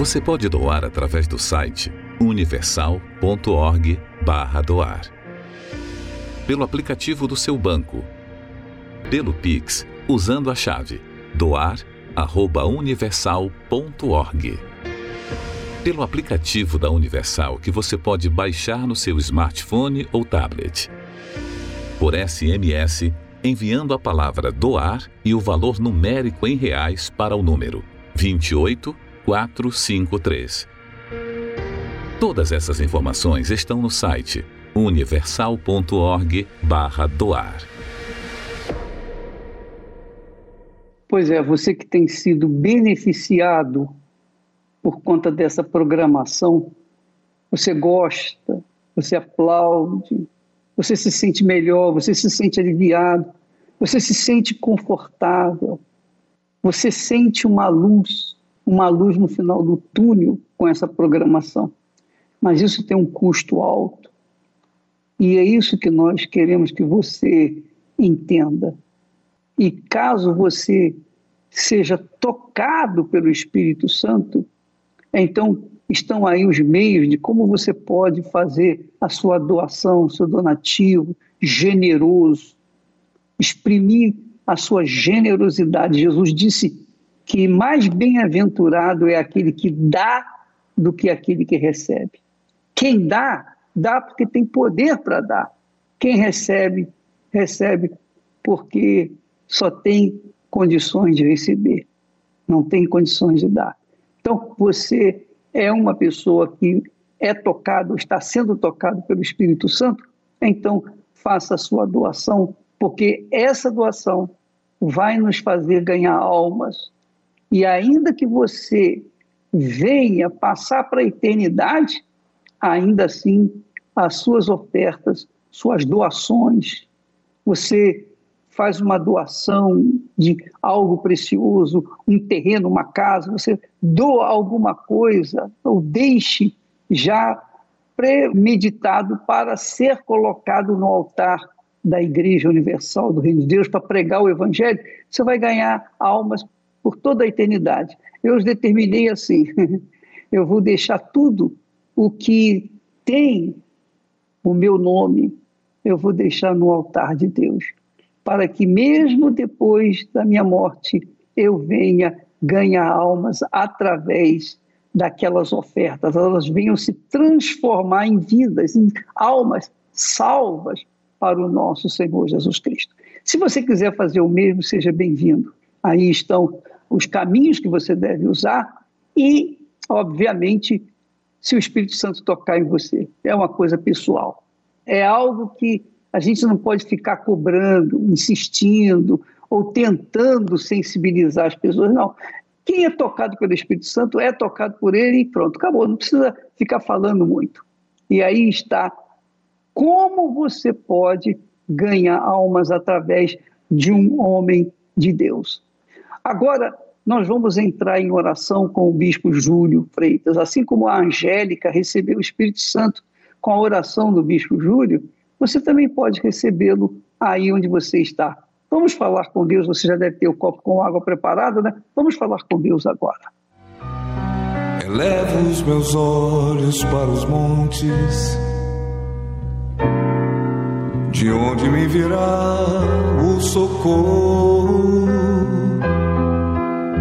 Você pode doar através do site universal.org/doar. Pelo aplicativo do seu banco. Pelo Pix, usando a chave doar universal.org. Pelo aplicativo da Universal que você pode baixar no seu smartphone ou tablet. Por SMS, enviando a palavra doar e o valor numérico em reais para o número 28453. Todas essas informações estão no site universal.org/doar. Pois é, você que tem sido beneficiado por conta dessa programação, você gosta, você aplaude, você se sente melhor, você se sente aliviado, você se sente confortável, você sente uma luz, uma luz no final do túnel com essa programação. Mas isso tem um custo alto. E é isso que nós queremos que você entenda. E caso você seja tocado pelo Espírito Santo, então estão aí os meios de como você pode fazer a sua doação, seu donativo generoso, exprimir a sua generosidade. Jesus disse que mais bem-aventurado é aquele que dá do que aquele que recebe. Quem dá, dá porque tem poder para dar. Quem recebe, recebe porque só tem condições de receber, não tem condições de dar. Então, você é uma pessoa que é tocado, está sendo tocado pelo Espírito Santo, então faça a sua doação, porque essa doação vai nos fazer ganhar almas. E ainda que você venha passar para a eternidade, ainda assim as suas ofertas, suas doações, você faz uma doação de algo precioso, um terreno, uma casa, você doa alguma coisa, ou deixe já premeditado para ser colocado no altar da Igreja Universal do Reino de Deus para pregar o Evangelho, você vai ganhar almas por toda a eternidade. Eu os determinei assim: eu vou deixar tudo o que tem o meu nome, eu vou deixar no altar de Deus para que mesmo depois da minha morte eu venha ganhar almas através daquelas ofertas, elas venham se transformar em vidas, em almas salvas para o nosso Senhor Jesus Cristo. Se você quiser fazer o mesmo, seja bem-vindo. Aí estão os caminhos que você deve usar e, obviamente, se o Espírito Santo tocar em você. É uma coisa pessoal. É algo que a gente não pode ficar cobrando, insistindo ou tentando sensibilizar as pessoas, não. Quem é tocado pelo Espírito Santo é tocado por ele e pronto, acabou, não precisa ficar falando muito. E aí está como você pode ganhar almas através de um homem de Deus. Agora, nós vamos entrar em oração com o bispo Júlio Freitas. Assim como a Angélica recebeu o Espírito Santo com a oração do bispo Júlio, você também pode recebê-lo aí onde você está. Vamos falar com Deus, você já deve ter o copo com água preparado, né? Vamos falar com Deus agora. Elevo os meus olhos para os montes, de onde me virá o socorro.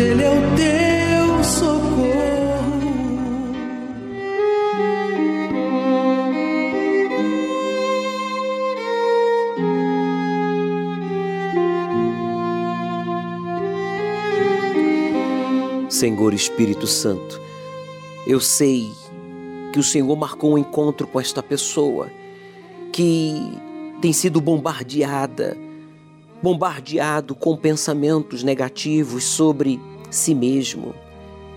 Ele é o teu socorro. Senhor Espírito Santo, eu sei que o Senhor marcou um encontro com esta pessoa que tem sido bombardeada, bombardeado com pensamentos negativos sobre si mesmo,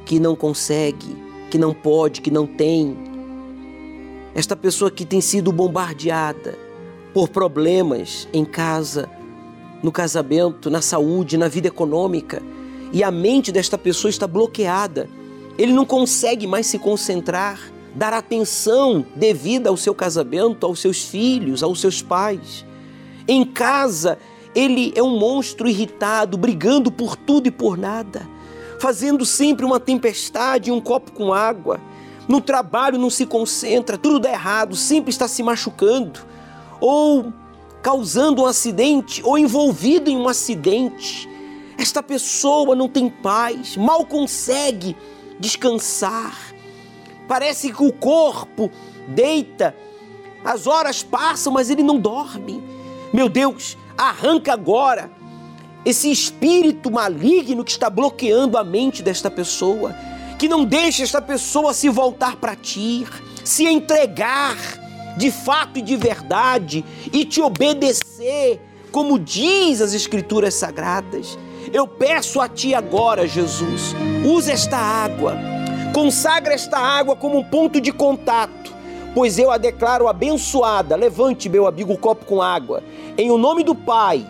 que não consegue, que não pode, que não tem. Esta pessoa que tem sido bombardeada por problemas em casa, no casamento, na saúde, na vida econômica, e a mente desta pessoa está bloqueada. Ele não consegue mais se concentrar, dar atenção devida ao seu casamento, aos seus filhos, aos seus pais. Em casa, ele é um monstro irritado, brigando por tudo e por nada, fazendo sempre uma tempestade em um copo com água. No trabalho não se concentra, tudo dá errado, sempre está se machucando, ou causando um acidente, ou envolvido em um acidente. Esta pessoa não tem paz, mal consegue descansar. Parece que o corpo deita, as horas passam, mas ele não dorme. Meu Deus, arranca agora esse espírito maligno que está bloqueando a mente desta pessoa, que não deixa esta pessoa se voltar para ti, se entregar de fato e de verdade e te obedecer, como diz as Escrituras Sagradas. Eu peço a Ti agora, Jesus, use esta água, consagra esta água como um ponto de contato, pois eu a declaro abençoada. Levante, meu amigo, o copo com água, em o nome do Pai,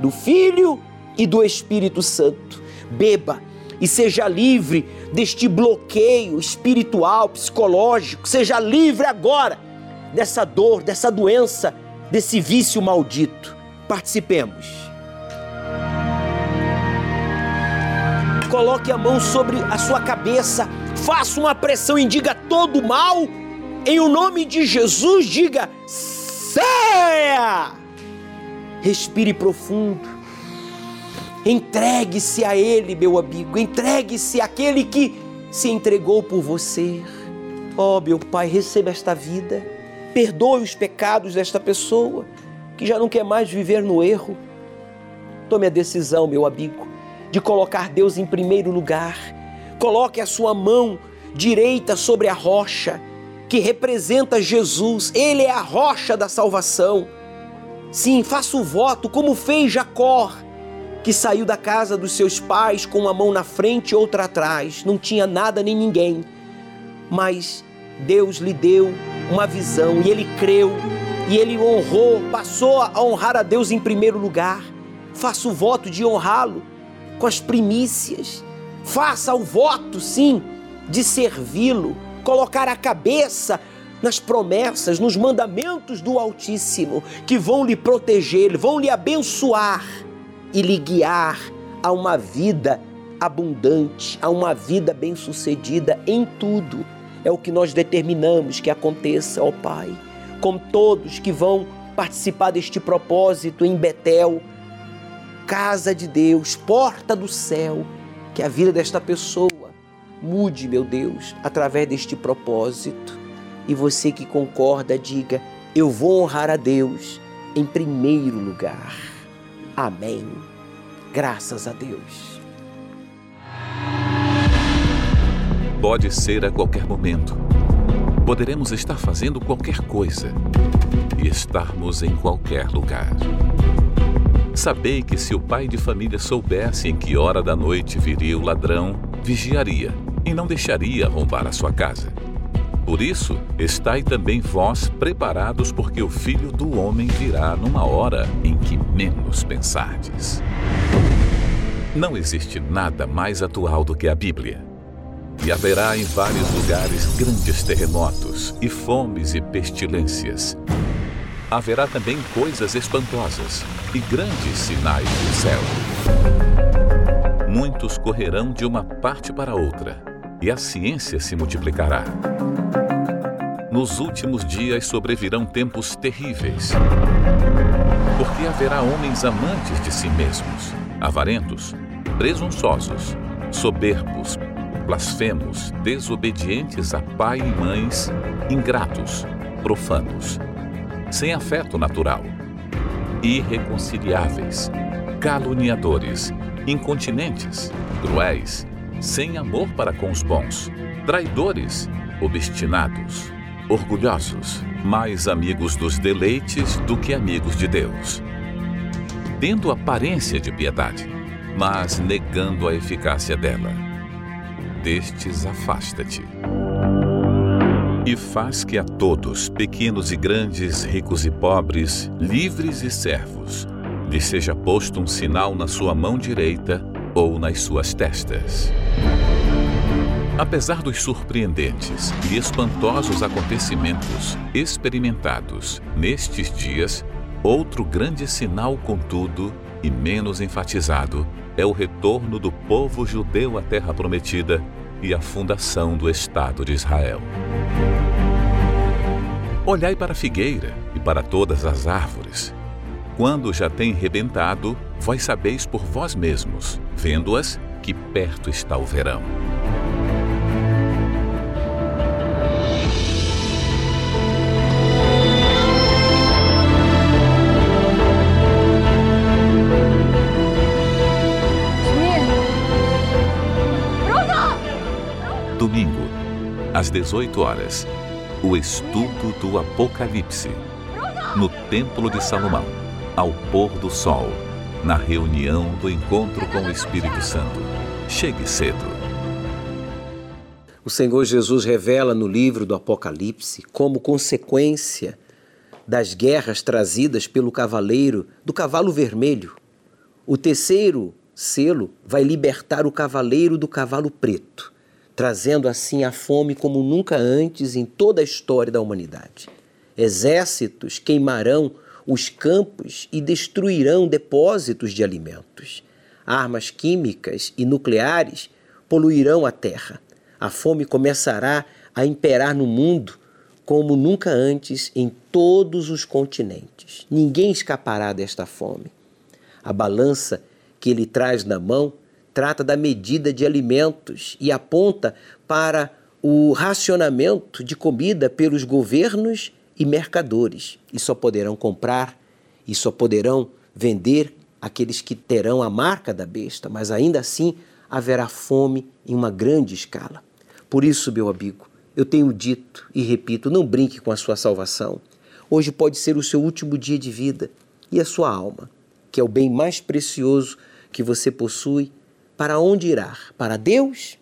do Filho e do Espírito Santo. Beba e seja livre deste bloqueio espiritual, psicológico. Seja livre agora dessa dor, dessa doença, desse vício maldito. Participemos. Coloque a mão sobre a sua cabeça, faça uma pressão e diga todo mal. Em o nome de Jesus, diga: saia! Respire profundo. Entregue-se a Ele, meu amigo. Entregue-se àquele que se entregou por você. Oh, meu Pai, receba esta vida. Perdoe os pecados desta pessoa que já não quer mais viver no erro. Tome a decisão, meu amigo de colocar Deus em primeiro lugar. Coloque a sua mão direita sobre a rocha, que representa Jesus. Ele é a rocha da salvação. Sim, faça o voto como fez Jacó, que saiu da casa dos seus pais com uma mão na frente e outra atrás. Não tinha nada nem ninguém. Mas Deus lhe deu uma visão e ele creu e ele honrou, passou a honrar a Deus em primeiro lugar. Faça o voto de honrá-lo com as primícias. Faça o voto, sim, de servi-lo, colocar a cabeça nas promessas, nos mandamentos do Altíssimo, que vão lhe proteger, vão lhe abençoar e lhe guiar a uma vida abundante, a uma vida bem-sucedida em tudo. É o que nós determinamos que aconteça, ó Pai, com todos que vão participar deste propósito em Betel casa de Deus, porta do céu, que a vida desta pessoa mude, meu Deus, através deste propósito. E você que concorda, diga: Eu vou honrar a Deus em primeiro lugar. Amém. Graças a Deus. Pode ser a qualquer momento. Poderemos estar fazendo qualquer coisa e estarmos em qualquer lugar. Sabei que se o pai de família soubesse em que hora da noite viria o ladrão, vigiaria e não deixaria arrombar a sua casa. Por isso, estai também vós preparados, porque o filho do homem virá numa hora em que menos pensardes. Não existe nada mais atual do que a Bíblia. E haverá em vários lugares grandes terremotos, e fomes e pestilências, haverá também coisas espantosas e grandes sinais do céu. Muitos correrão de uma parte para outra, e a ciência se multiplicará. Nos últimos dias sobrevirão tempos terríveis, porque haverá homens amantes de si mesmos, avarentos, presunçosos, soberbos, blasfemos, desobedientes a pai e mães, ingratos, profanos, sem afeto natural, irreconciliáveis, caluniadores, incontinentes, cruéis, sem amor para com os bons, traidores, obstinados, orgulhosos, mais amigos dos deleites do que amigos de Deus. Tendo aparência de piedade, mas negando a eficácia dela. Destes afasta-te. E faz que a todos, pequenos e grandes, ricos e pobres, livres e servos, lhe seja posto um sinal na sua mão direita ou nas suas testas. Apesar dos surpreendentes e espantosos acontecimentos experimentados nestes dias, outro grande sinal, contudo, e menos enfatizado, é o retorno do povo judeu à Terra Prometida e a fundação do Estado de Israel. Olhai para a figueira e para todas as árvores. Quando já tem rebentado, vós sabeis por vós mesmos, vendo-as, que perto está o verão. Domingo, às 18 horas, o estudo do Apocalipse, no Templo de Salomão, ao pôr do sol, na reunião do encontro com o Espírito Santo. Chegue cedo. O Senhor Jesus revela no livro do Apocalipse, como consequência das guerras trazidas pelo cavaleiro do cavalo vermelho, o terceiro selo vai libertar o cavaleiro do cavalo preto trazendo assim a fome como nunca antes em toda a história da humanidade. Exércitos queimarão os campos e destruirão depósitos de alimentos. Armas químicas e nucleares poluirão a terra. A fome começará a imperar no mundo como nunca antes em todos os continentes. Ninguém escapará desta fome. A balança que ele traz na mão trata da medida de alimentos e aponta para o racionamento de comida pelos governos e mercadores. E só poderão comprar e só poderão vender aqueles que terão a marca da besta, mas ainda assim haverá fome em uma grande escala. Por isso, meu amigo, eu tenho dito e repito: não brinque com a sua salvação. Hoje pode ser o seu último dia de vida e a sua alma, que é o bem mais precioso que você possui, para onde irá? Para Deus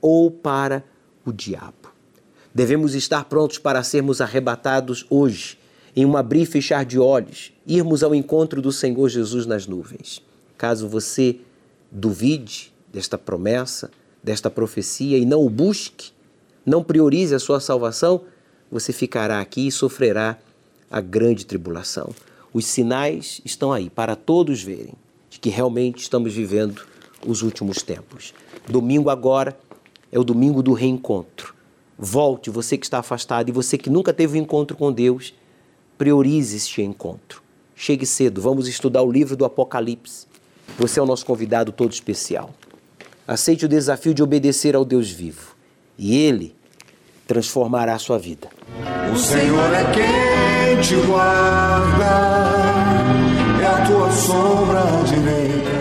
ou para o diabo? Devemos estar prontos para sermos arrebatados hoje, em um abrir e fechar de olhos, irmos ao encontro do Senhor Jesus nas nuvens. Caso você duvide desta promessa, desta profecia e não o busque, não priorize a sua salvação, você ficará aqui e sofrerá a grande tribulação. Os sinais estão aí para todos verem de que realmente estamos vivendo os últimos tempos. Domingo agora é o domingo do reencontro. Volte, você que está afastado e você que nunca teve um encontro com Deus, priorize este encontro. Chegue cedo, vamos estudar o livro do Apocalipse. Você é o nosso convidado todo especial. Aceite o desafio de obedecer ao Deus vivo e Ele transformará a sua vida. O Senhor é quem te guarda, é a tua sombra direita